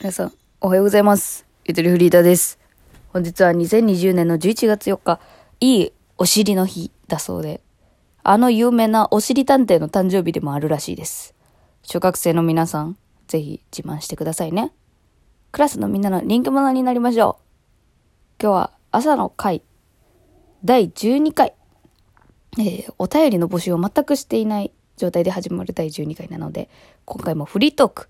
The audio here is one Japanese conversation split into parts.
皆さん、おはようございます。ゆとりフリーダです。本日は2020年の11月4日、いいお尻の日だそうで、あの有名なお尻探偵の誕生日でもあるらしいです。小学生の皆さん、ぜひ自慢してくださいね。クラスのみんなの人気者になりましょう。今日は朝の会、第12回、えーお便りの募集を全くしていない状態で始まる第12回なので、今回もフリートーク、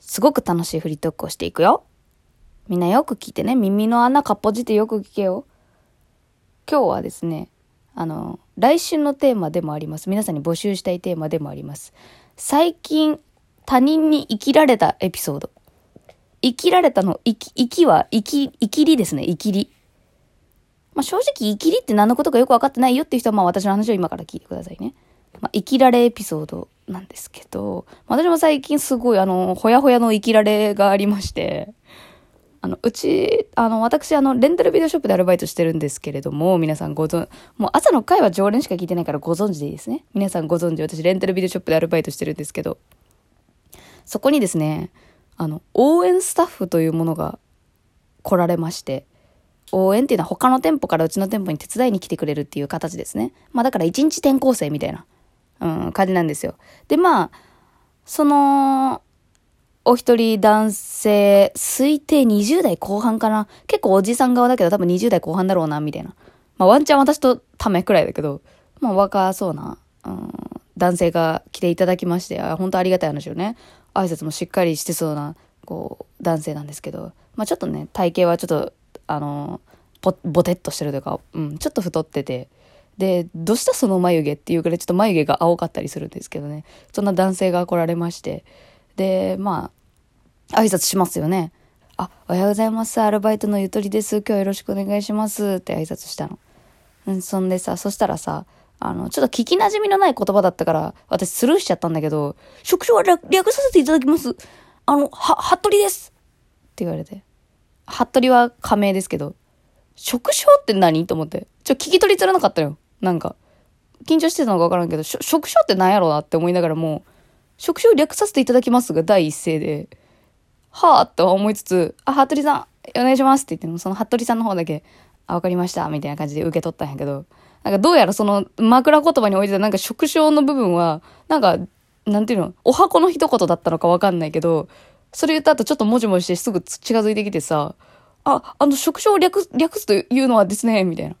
すごく楽しいフリートークをしていくよ。みんなよく聞いてね。耳の穴かっぽじってよく聞けよ。今日はですね、あの、来週のテーマでもあります。皆さんに募集したいテーマでもあります。最近、他人に生きられたエピソード。生きられたの、生き、生きは、生き、生きりですね、生きり。まあ、正直、生きりって何のことかよく分かってないよっていう人は、まあ、私の話を今から聞いてくださいね。まあ、生きられエピソードなんですけど、私も最近すごい、あの、ほやほやの生きられがありまして、あの、うち、あの、私、あの、レンタルビデオショップでアルバイトしてるんですけれども、皆さんご存、もう朝の回は常連しか聞いてないからご存知でいいですね。皆さんご存知、私、レンタルビデオショップでアルバイトしてるんですけど、そこにですね、あの、応援スタッフというものが来られまして、応援っていうのは他の店舗からうちの店舗に手伝いに来てくれるっていう形ですね。まあだから一日転校生みたいな、うん、感じなんですよ。で、まあ、その、お一人男性、推定20代後半かな。結構おじさん側だけど多分20代後半だろうな、みたいな。まあワンチャン私とためくらいだけど、まあ若そうな、うん、男性が来ていただきまして、あ本当ありがたい話よね。挨拶もしっかりしてそうな、こう、男性なんですけど、まあちょっとね、体型はちょっと、あの、ぼ、ぼてっとしてるというか、うん、ちょっと太ってて、で、どうしたその眉毛っていうくらいちょっと眉毛が青かったりするんですけどね。そんな男性が来られまして。で、まあ、挨拶しますよね。あ、おはようございます。アルバイトのゆとりです。今日よろしくお願いします。って挨拶したの。ん、そんでさ、そしたらさ、あの、ちょっと聞き馴染みのない言葉だったから、私スルーしちゃったんだけど、職種は略させていただきます。あの、は、服部です。って言われて。服部は仮名ですけど、職種って何？と思って。ちょ、聞き取りつらなかったよ。なんか。緊張してたのかわからんけど、職種って何やろうなって思いながらも、職種を略させていただきますが第一声で、はぁと思いつつ、あ、服部さん、お願いしますって言っても、その服部さんの方だけ、あ、わかりました、みたいな感じで受け取ったんやけど、なんかどうやらその枕言葉においてなんか職種の部分は、なんか、なんていうの、お箱の一言だったのかわかんないけど、それ言った後ちょっともじもじしてすぐ近づいてきてさ、あ、あの、職種を略、略すというのはですね、みたいな。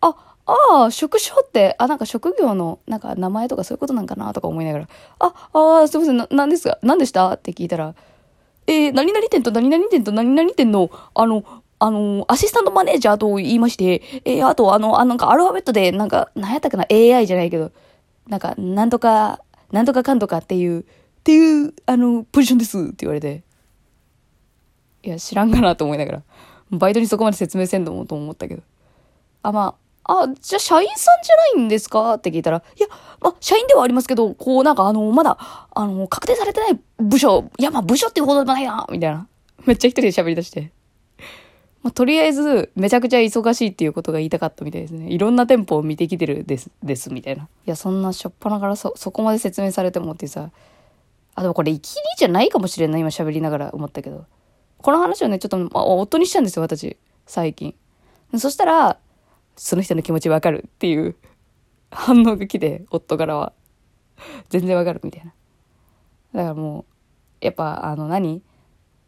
あ、ああ、職種って、あ、なんか職業の、なんか名前とかそういうことなんかなとか思いながら、あ、ああ、すいません、な、なんですか何でした？って聞いたら、えー、何々店と何々店と何々店の、あの、あの、アシスタントマネージャーと言いまして、えー、あと、あの、あなんかアルファベットで、なんか、何やったかな ?AI じゃないけど、なんか、なんとか、なんとかかんとかっていう、っていう、あの、ポジションですって言われて、いや、知らんかなと思いながら、バイトにそこまで説明せんともと思ったけど。あ、まあ、あ、じゃあ社員さんじゃないんですか？って聞いたら、いや、まあ、社員ではありますけど、こう、なんかあの、まだ、あの、確定されてない部署、いや、まあ、部署っていうほどでもないな、みたいな。めっちゃ一人で喋り出して。まあ、とりあえず、めちゃくちゃ忙しいっていうことが言いたかったみたいですね。いろんな店舗を見てきてるです、です、みたいな。いや、そんなしょっぱなからそ、そこまで説明されてもってさ、あ、でもこれ、生きりじゃないかもしれんない、今喋りながら思ったけど。この話をね、ちょっと、まあ、夫にしたんですよ、私。最近。そしたら、その人の気持ちわかるっていう反応が来て、夫からは。全然わかるみたいな。だからもう、やっぱ、あの何、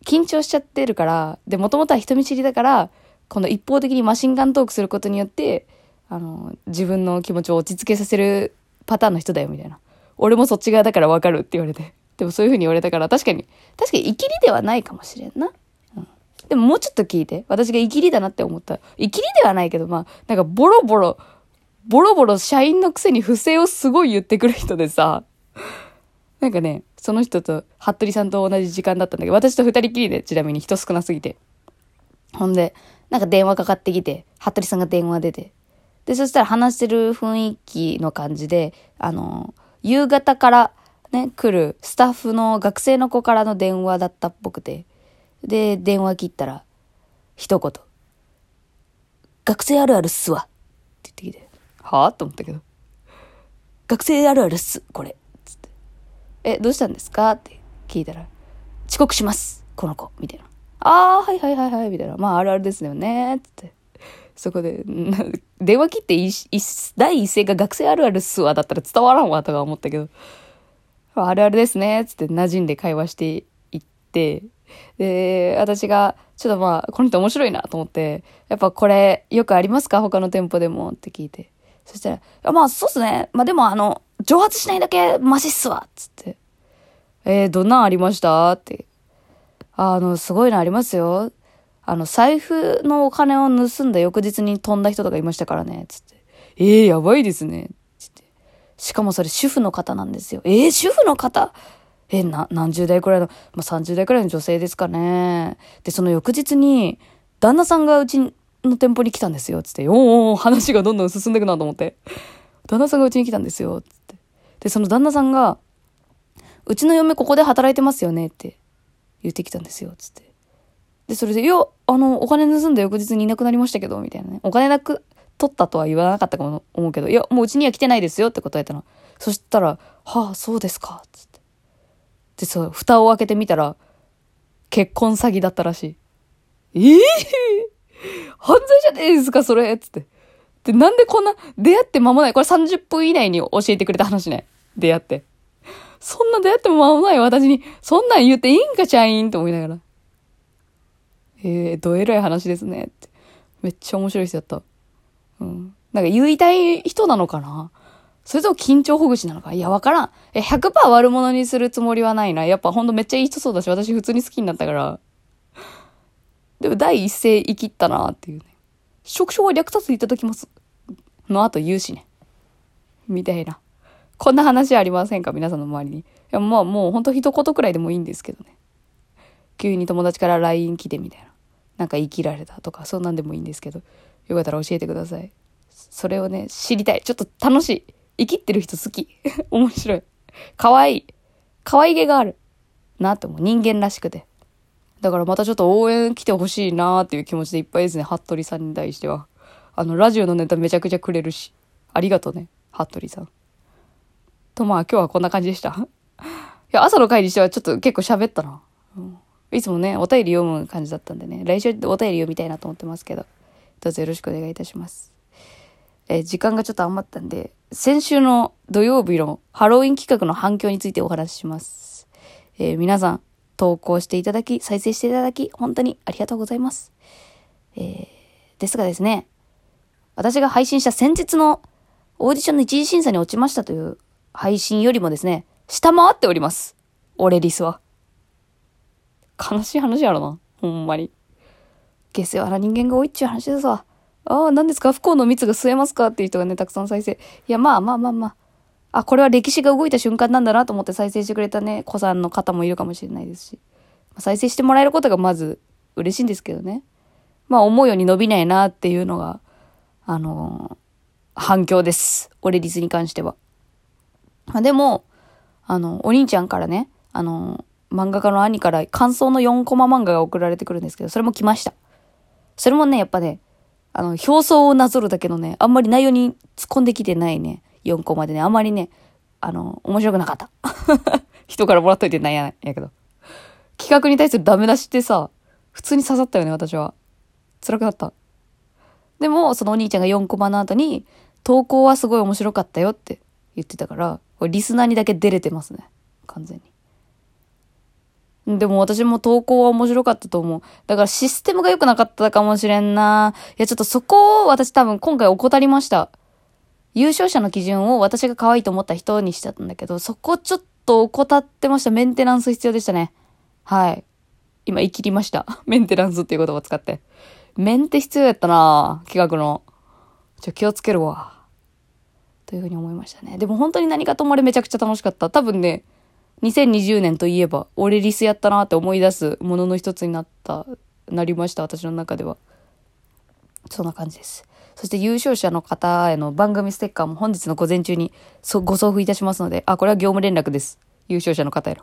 緊張しちゃってるから、で、もともとは人見知りだから、この一方的にマシンガントークすることによって、あの、自分の気持ちを落ち着けさせるパターンの人だよ、みたいな。俺もそっち側だからわかるって言われて。でもそういう風に言われたから、確かに、確かに生きりではないかもしれんな。でももうちょっと聞いて。私が生きりだなって思った。生きりではないけど、まあ、なんかボロボロ、ボロボロ社員のくせに不正をすごい言ってくる人でさ、なんかね、その人と、服部さんと同じ時間だったんだけど、私と二人きりで、ちなみに人少なすぎて。ほんで、なんか電話かかってきて、服部さんが電話出て。で、そしたら話してる雰囲気の感じで、あの、夕方からね、来るスタッフの学生の子からの電話だったっぽくて。で、電話切ったら、一言。学生あるあるっすわ。って言ってきて。はぁと思ったけど。学生あるあるっす、これ。つって。え、どうしたんですか？って聞いたら、遅刻します。この子、みたいな。ああ、はいはいはいはい、みたいな。まあ、あるあるですよね、つって。そこで、電話切ってい第一声が学生あるあるっすわ、だったら伝わらんわ、とか思ったけど。あるあるですね、つって馴染んで会話していって、で、私が、ちょっとまあ、この人面白いなと思って、やっぱこれ、よくありますか？他の店舗でもって聞いて。そしたら、まあ、そうっすね。まあでもあの、蒸発しないだけマシっすわっつって。えー、どんなんありました？って。あの、すごいのありますよ。あの、財布のお金を盗んだ翌日に飛んだ人とかいましたからね。つって。えー、やばいですね。つって。しかもそれ主婦の方なんですよ。えー、主婦の方？え、な、何十代くらいの、まあ、30代くらいの女性ですかね。で、その翌日に、旦那さんがうちの店舗に来たんですよ、つって。おーお話がどんどん進んでいくなと思って。旦那さんがうちに来たんですよ、つって。で、その旦那さんが、うちの嫁ここで働いてますよねって言ってきたんですよ、つって。で、それで、いや、あの、お金盗んだ翌日にいなくなりましたけど、みたいなね。お金なく、取ったとは言わなかったかも思うけど、いや、もううちには来てないですよって答えたの。そしたら、はあ、そうですか、つって。で、そう、蓋を開けてみたら、結婚詐欺だったらしい。ええー、犯罪じゃねえですか、それっつって。で、なんでこんな、出会って間もない。これ30分以内に教えてくれた話ね。出会って。そんな出会っても間もない私に、そんなん言っていいんか、ちゃいんと思いながら。えー、どえらい話ですね。って。めっちゃ面白い人だった。うん。なんか言いたい人なのかな？それとも緊張ほぐしなのか？いや、わからん。え、100%悪者にするつもりはないな。やっぱほんとめっちゃいい人そうだし、私普通に好きになったから。でも第一声生きったなっていうね。職種は略さずいただきます。の後言うしね。みたいな。こんな話ありませんか？皆さんの周りに。いや、まあもうほんと一言くらいでもいいんですけどね。急に友達から LINE 来てみたいな。なんか生きられたとか、そんなんでもいいんですけど。よかったら教えてください。それをね、知りたい。ちょっと楽しい。生きってる人好き。面白い。可愛い。可愛げがある。なって思う。人間らしくて。だからまたちょっと応援来てほしいなーっていう気持ちでいっぱいですね。服部さんに対しては。あの、ラジオのネタめちゃくちゃくれるし。ありがとうね。服部さん。とまあ今日はこんな感じでした。いや、朝の会にしてはちょっと結構喋ったな。うん、いつもね、お便り読む感じだったんでね。来週お便り読みたいなと思ってますけど。どうぞよろしくお願いいたします。え、時間がちょっと余ったんで、先週の土曜日のハロウィン企画の反響についてお話しします。えー、皆さん、投稿していただき、再生していただき、本当にありがとうございます。えー、ですがですね、私が配信した先日のオーディションの一次審査に落ちましたという配信よりもですね、下回っております。俺リスは。悲しい話やろな。ほんまに。下世話な人間が多いっちゅう話ですわ。ああ、何ですか？不幸の蜜が吸えますか？っていう人がね、たくさん再生。いや、まあまあまあまあ。あ、これは歴史が動いた瞬間なんだなと思って再生してくれたね、子さんの方もいるかもしれないですし。再生してもらえることがまず嬉しいんですけどね。まあ思うように伸びないなっていうのが、あのー、反響です。俺リスに関しては。まあでも、あの、お兄ちゃんからね、あのー、漫画家の兄から感想の4コマ漫画が送られてくるんですけど、それも来ました。それもね、やっぱね、あの、表層をなぞるだけのね、あんまり内容に突っ込んできてないね、4コマでね、あんまりね、あの、面白くなかった。人からもらっといてないややけど。企画に対するダメ出しってさ、普通に刺さったよね、私は。辛くなった。でも、そのお兄ちゃんが4コマの後に、投稿はすごい面白かったよって言ってたから、これリスナーにだけ出れてますね。完全に。でも私も投稿は面白かったと思う。だからシステムが良くなかったかもしれんな。いや、ちょっとそこを私多分今回怠りました。優勝者の基準を私が可愛いと思った人にしちゃったんだけど、そこちょっと怠ってました。メンテナンス必要でしたね。はい。今言い切りました。メンテナンスっていう言葉を使って。メンテ必要やったな企画の。ちょ、気をつけるわ。というふうに思いましたね。でも本当に何かともあれめちゃくちゃ楽しかった。多分ね、2020年といえば、俺リスやったなって思い出すものの一つになった、なりました、私の中では。そんな感じです。そして優勝者の方への番組ステッカーも本日の午前中にご送付いたしますので、あ、これは業務連絡です。優勝者の方への。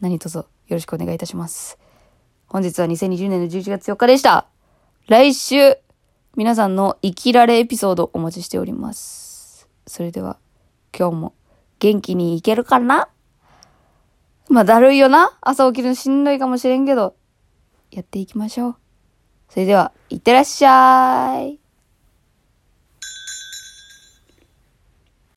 何卒よろしくお願いいたします。本日は2020年の11月4日でした。来週、皆さんの生きられエピソードお待ちしております。それでは、今日も元気にいけるかな？まあ、だるいよな。朝起きるのしんどいかもしれんけど、やっていきましょう。それでは、いってらっしゃい。